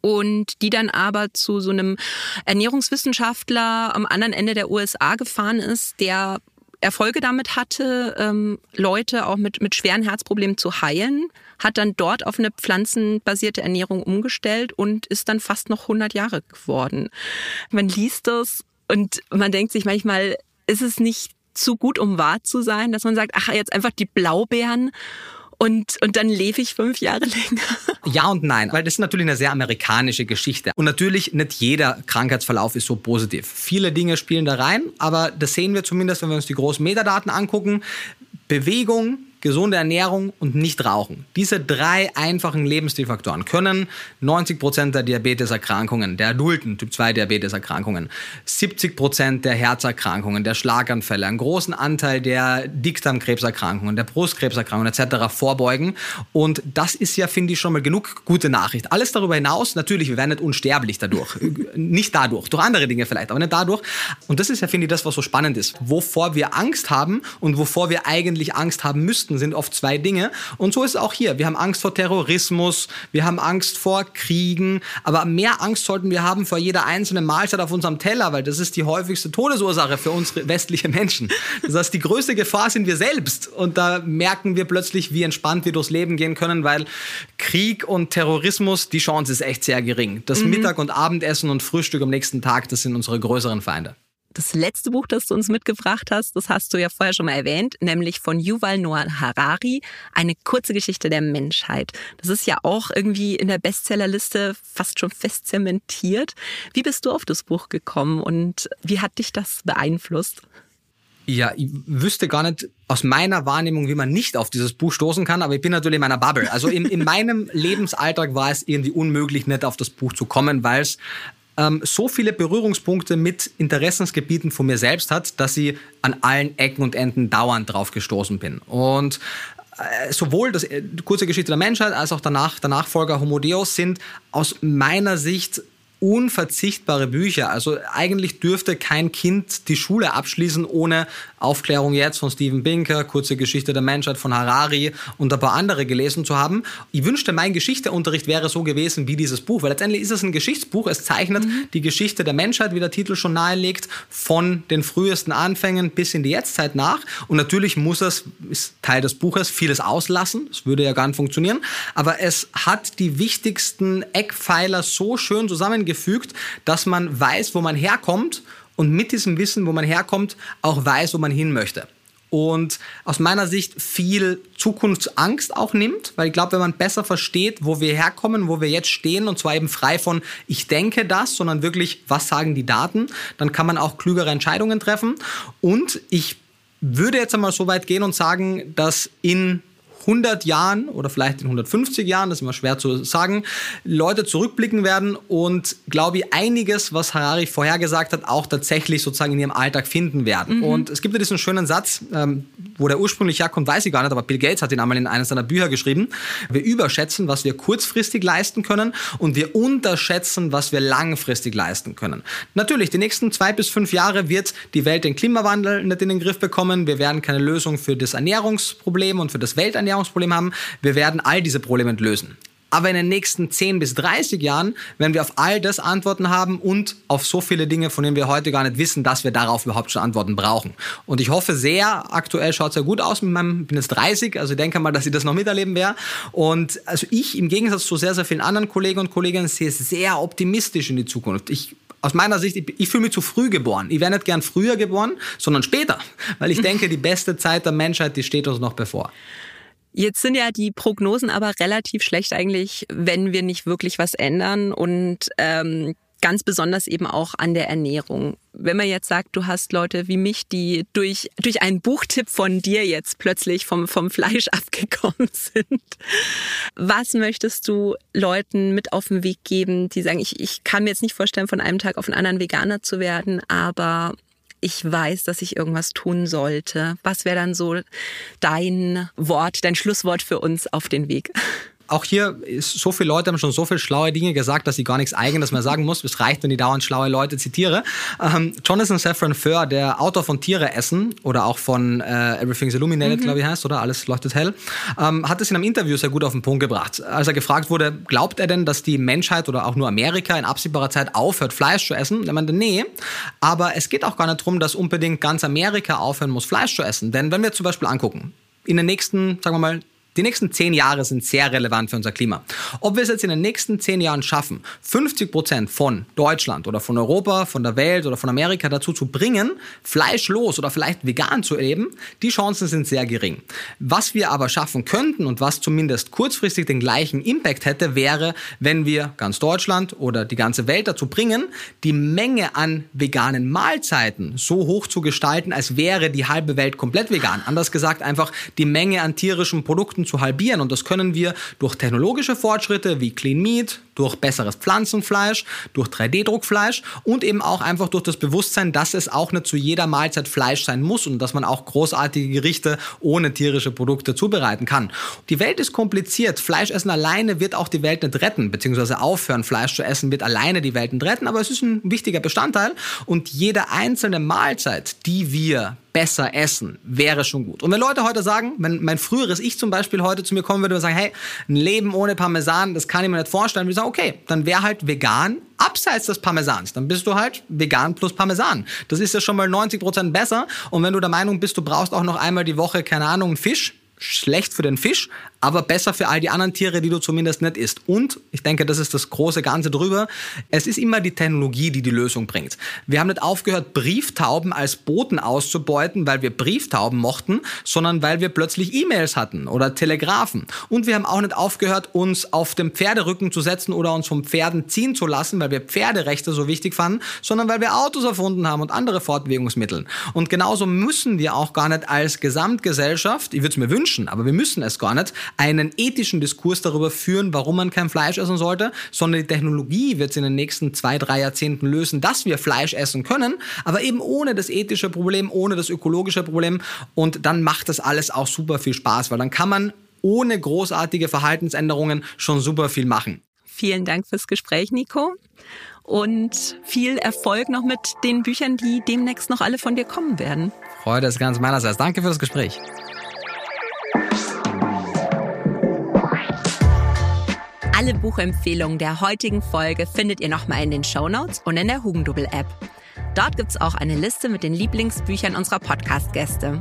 und die dann aber zu so einem Ernährungswissenschaftler am anderen Ende der USA gefahren ist, der Erfolge damit hatte, ähm, Leute auch mit, mit schweren Herzproblemen zu heilen, hat dann dort auf eine pflanzenbasierte Ernährung umgestellt und ist dann fast noch 100 Jahre geworden. Man liest das und man denkt sich manchmal, ist es nicht zu gut, um wahr zu sein, dass man sagt, ach, jetzt einfach die Blaubeeren und, und dann lebe ich fünf Jahre länger. [LAUGHS] Ja und nein, weil das ist natürlich eine sehr amerikanische Geschichte. Und natürlich nicht jeder Krankheitsverlauf ist so positiv. Viele Dinge spielen da rein, aber das sehen wir zumindest, wenn wir uns die großen Metadaten angucken. Bewegung, gesunde Ernährung und nicht rauchen. Diese drei einfachen Lebensstilfaktoren können 90 Prozent der Diabeteserkrankungen, der adulten Typ 2 Diabeteserkrankungen, 70 Prozent der Herzerkrankungen, der Schlaganfälle, einen großen Anteil der Dickdarmkrebserkrankungen, der Brustkrebserkrankungen etc. vorbeugen. Und das ist ja, finde ich, schon mal genug gute Nachricht. Alles darüber hinaus, natürlich, wir werden nicht unsterblich dadurch. [LAUGHS] nicht dadurch, durch andere Dinge vielleicht, aber nicht dadurch. Und das ist ja, finde ich, das, was so spannend ist. Wovor wir Angst haben und wovor wir eigentlich Angst haben müssten, sind oft zwei Dinge. Und so ist es auch hier. Wir haben Angst vor Terrorismus, wir haben Angst vor Kriegen, aber mehr Angst sollten wir haben vor jeder einzelnen Mahlzeit auf unserem Teller, weil das ist die häufigste Todesursache für uns westliche Menschen. Das heißt, die größte Gefahr sind wir selbst. Und da merken wir plötzlich, wie entspannt wir durchs Leben gehen können, weil Krieg und Terrorismus, die Chance ist echt sehr gering. Das mhm. Mittag- und Abendessen und Frühstück am nächsten Tag, das sind unsere größeren Feinde. Das letzte Buch, das du uns mitgebracht hast, das hast du ja vorher schon mal erwähnt, nämlich von Yuval Noah Harari, eine kurze Geschichte der Menschheit. Das ist ja auch irgendwie in der Bestsellerliste fast schon fest zementiert. Wie bist du auf das Buch gekommen und wie hat dich das beeinflusst? Ja, ich wüsste gar nicht aus meiner Wahrnehmung, wie man nicht auf dieses Buch stoßen kann, aber ich bin natürlich in meiner Bubble. Also in, in meinem [LAUGHS] Lebensalltag war es irgendwie unmöglich, nicht auf das Buch zu kommen, weil es ähm, so viele Berührungspunkte mit Interessensgebieten von mir selbst hat, dass ich an allen Ecken und Enden dauernd drauf gestoßen bin. Und äh, sowohl das äh, kurze Geschichte der Menschheit als auch danach, der Nachfolger Homo Deus sind aus meiner Sicht unverzichtbare Bücher. Also eigentlich dürfte kein Kind die Schule abschließen ohne Aufklärung jetzt von Steven Binker, kurze Geschichte der Menschheit von Harari und ein paar andere gelesen zu haben. Ich wünschte, mein Geschichteunterricht wäre so gewesen wie dieses Buch, weil letztendlich ist es ein Geschichtsbuch. Es zeichnet mhm. die Geschichte der Menschheit, wie der Titel schon nahelegt, von den frühesten Anfängen bis in die Jetztzeit nach. Und natürlich muss es, ist Teil des Buches, vieles auslassen. Das würde ja gar nicht funktionieren. Aber es hat die wichtigsten Eckpfeiler so schön zusammengefügt, dass man weiß, wo man herkommt und mit diesem Wissen, wo man herkommt, auch weiß, wo man hin möchte. Und aus meiner Sicht viel Zukunftsangst auch nimmt, weil ich glaube, wenn man besser versteht, wo wir herkommen, wo wir jetzt stehen, und zwar eben frei von ich denke das, sondern wirklich, was sagen die Daten, dann kann man auch klügere Entscheidungen treffen. Und ich würde jetzt einmal so weit gehen und sagen, dass in 100 Jahren oder vielleicht in 150 Jahren, das ist immer schwer zu sagen, Leute zurückblicken werden und glaube ich einiges, was Harari vorhergesagt hat, auch tatsächlich sozusagen in ihrem Alltag finden werden. Mhm. Und es gibt ja diesen schönen Satz, ähm, wo der ursprünglich herkommt, weiß ich gar nicht, aber Bill Gates hat ihn einmal in eines seiner Bücher geschrieben. Wir überschätzen, was wir kurzfristig leisten können und wir unterschätzen, was wir langfristig leisten können. Natürlich, die nächsten zwei bis fünf Jahre wird die Welt den Klimawandel nicht in den Griff bekommen. Wir werden keine Lösung für das Ernährungsproblem und für das Welternährungsproblem Ernährungsproblem haben, wir werden all diese Probleme lösen. Aber in den nächsten 10 bis 30 Jahren werden wir auf all das Antworten haben und auf so viele Dinge, von denen wir heute gar nicht wissen, dass wir darauf überhaupt schon Antworten brauchen. Und ich hoffe sehr, aktuell schaut es ja gut aus mit meinem, ich bin jetzt 30, also ich denke mal, dass ich das noch miterleben werde. Und also ich im Gegensatz zu sehr, sehr vielen anderen Kollegen und Kolleginnen sehe sehr optimistisch in die Zukunft. Ich aus meiner Sicht, ich, ich fühle mich zu früh geboren. Ich wäre nicht gern früher geboren, sondern später. Weil ich [LAUGHS] denke, die beste Zeit der Menschheit, die steht uns noch bevor. Jetzt sind ja die Prognosen aber relativ schlecht eigentlich, wenn wir nicht wirklich was ändern und ähm, ganz besonders eben auch an der Ernährung. Wenn man jetzt sagt, du hast Leute wie mich, die durch, durch einen Buchtipp von dir jetzt plötzlich vom, vom Fleisch [LAUGHS] abgekommen sind, was möchtest du Leuten mit auf den Weg geben, die sagen, ich, ich kann mir jetzt nicht vorstellen, von einem Tag auf den anderen Veganer zu werden, aber ich weiß, dass ich irgendwas tun sollte. Was wäre dann so dein Wort, dein Schlusswort für uns auf den Weg? Auch hier ist so viele Leute haben schon so viele schlaue Dinge gesagt, dass ich gar nichts eigenes mehr sagen muss. Es reicht, wenn ich dauernd schlaue Leute zitiere. Ähm, Jonathan Safran Foer, der Autor von Tiere essen oder auch von äh, Everything's Illuminated, mhm. glaube ich heißt, oder alles leuchtet hell, ähm, hat es in einem Interview sehr gut auf den Punkt gebracht. Als er gefragt wurde, glaubt er denn, dass die Menschheit oder auch nur Amerika in absehbarer Zeit aufhört, Fleisch zu essen? Er meinte, nee, aber es geht auch gar nicht darum, dass unbedingt ganz Amerika aufhören muss, Fleisch zu essen. Denn wenn wir zum Beispiel angucken, in den nächsten, sagen wir mal, die nächsten zehn Jahre sind sehr relevant für unser Klima. Ob wir es jetzt in den nächsten zehn Jahren schaffen, 50 Prozent von Deutschland oder von Europa, von der Welt oder von Amerika dazu zu bringen, fleischlos oder vielleicht vegan zu leben, die Chancen sind sehr gering. Was wir aber schaffen könnten und was zumindest kurzfristig den gleichen Impact hätte, wäre, wenn wir ganz Deutschland oder die ganze Welt dazu bringen, die Menge an veganen Mahlzeiten so hoch zu gestalten, als wäre die halbe Welt komplett vegan. Anders gesagt, einfach die Menge an tierischen Produkten zu halbieren. Und das können wir durch technologische Fortschritte wie Clean Meat, durch besseres Pflanzenfleisch, durch 3D-Druckfleisch und eben auch einfach durch das Bewusstsein, dass es auch nicht zu jeder Mahlzeit Fleisch sein muss und dass man auch großartige Gerichte ohne tierische Produkte zubereiten kann. Die Welt ist kompliziert. Fleisch essen alleine wird auch die Welt nicht retten, beziehungsweise aufhören, Fleisch zu essen, wird alleine die Welt nicht retten, aber es ist ein wichtiger Bestandteil und jede einzelne Mahlzeit, die wir besser essen, wäre schon gut. Und wenn Leute heute sagen, wenn mein früheres Ich zum Beispiel heute zu mir kommen würde und sagen, hey, ein Leben ohne Parmesan, das kann ich mir nicht vorstellen, würde ich sagen, okay, dann wäre halt vegan abseits des Parmesans. Dann bist du halt vegan plus Parmesan. Das ist ja schon mal 90 Prozent besser. Und wenn du der Meinung bist, du brauchst auch noch einmal die Woche, keine Ahnung, einen Fisch, schlecht für den Fisch, aber besser für all die anderen Tiere, die du zumindest nicht isst. Und ich denke, das ist das große Ganze drüber. Es ist immer die Technologie, die die Lösung bringt. Wir haben nicht aufgehört, Brieftauben als Boten auszubeuten, weil wir Brieftauben mochten, sondern weil wir plötzlich E-Mails hatten oder Telegrafen. Und wir haben auch nicht aufgehört, uns auf den Pferderücken zu setzen oder uns vom Pferden ziehen zu lassen, weil wir Pferderechte so wichtig fanden, sondern weil wir Autos erfunden haben und andere Fortbewegungsmittel. Und genauso müssen wir auch gar nicht als Gesamtgesellschaft, ich würde es mir wünschen, aber wir müssen es gar nicht, einen ethischen Diskurs darüber führen, warum man kein Fleisch essen sollte, sondern die Technologie wird es in den nächsten zwei, drei Jahrzehnten lösen, dass wir Fleisch essen können, aber eben ohne das ethische Problem, ohne das ökologische Problem. Und dann macht das alles auch super viel Spaß, weil dann kann man ohne großartige Verhaltensänderungen schon super viel machen. Vielen Dank fürs Gespräch, Nico. Und viel Erfolg noch mit den Büchern, die demnächst noch alle von dir kommen werden. Freude ist ganz meinerseits. Danke für das Gespräch. Alle Buchempfehlungen der heutigen Folge findet ihr nochmal in den Show Notes und in der Hugendubel-App. Dort gibt's auch eine Liste mit den Lieblingsbüchern unserer Podcast-Gäste.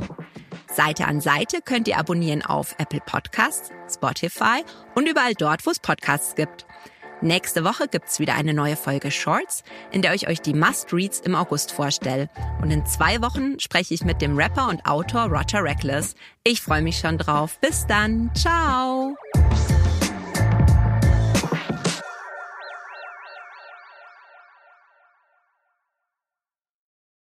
Seite an Seite könnt ihr abonnieren auf Apple Podcasts, Spotify und überall dort, wo es Podcasts gibt. Nächste Woche gibt's wieder eine neue Folge Shorts, in der ich euch die Must-Reads im August vorstelle. Und in zwei Wochen spreche ich mit dem Rapper und Autor Roger Reckless. Ich freue mich schon drauf. Bis dann. Ciao.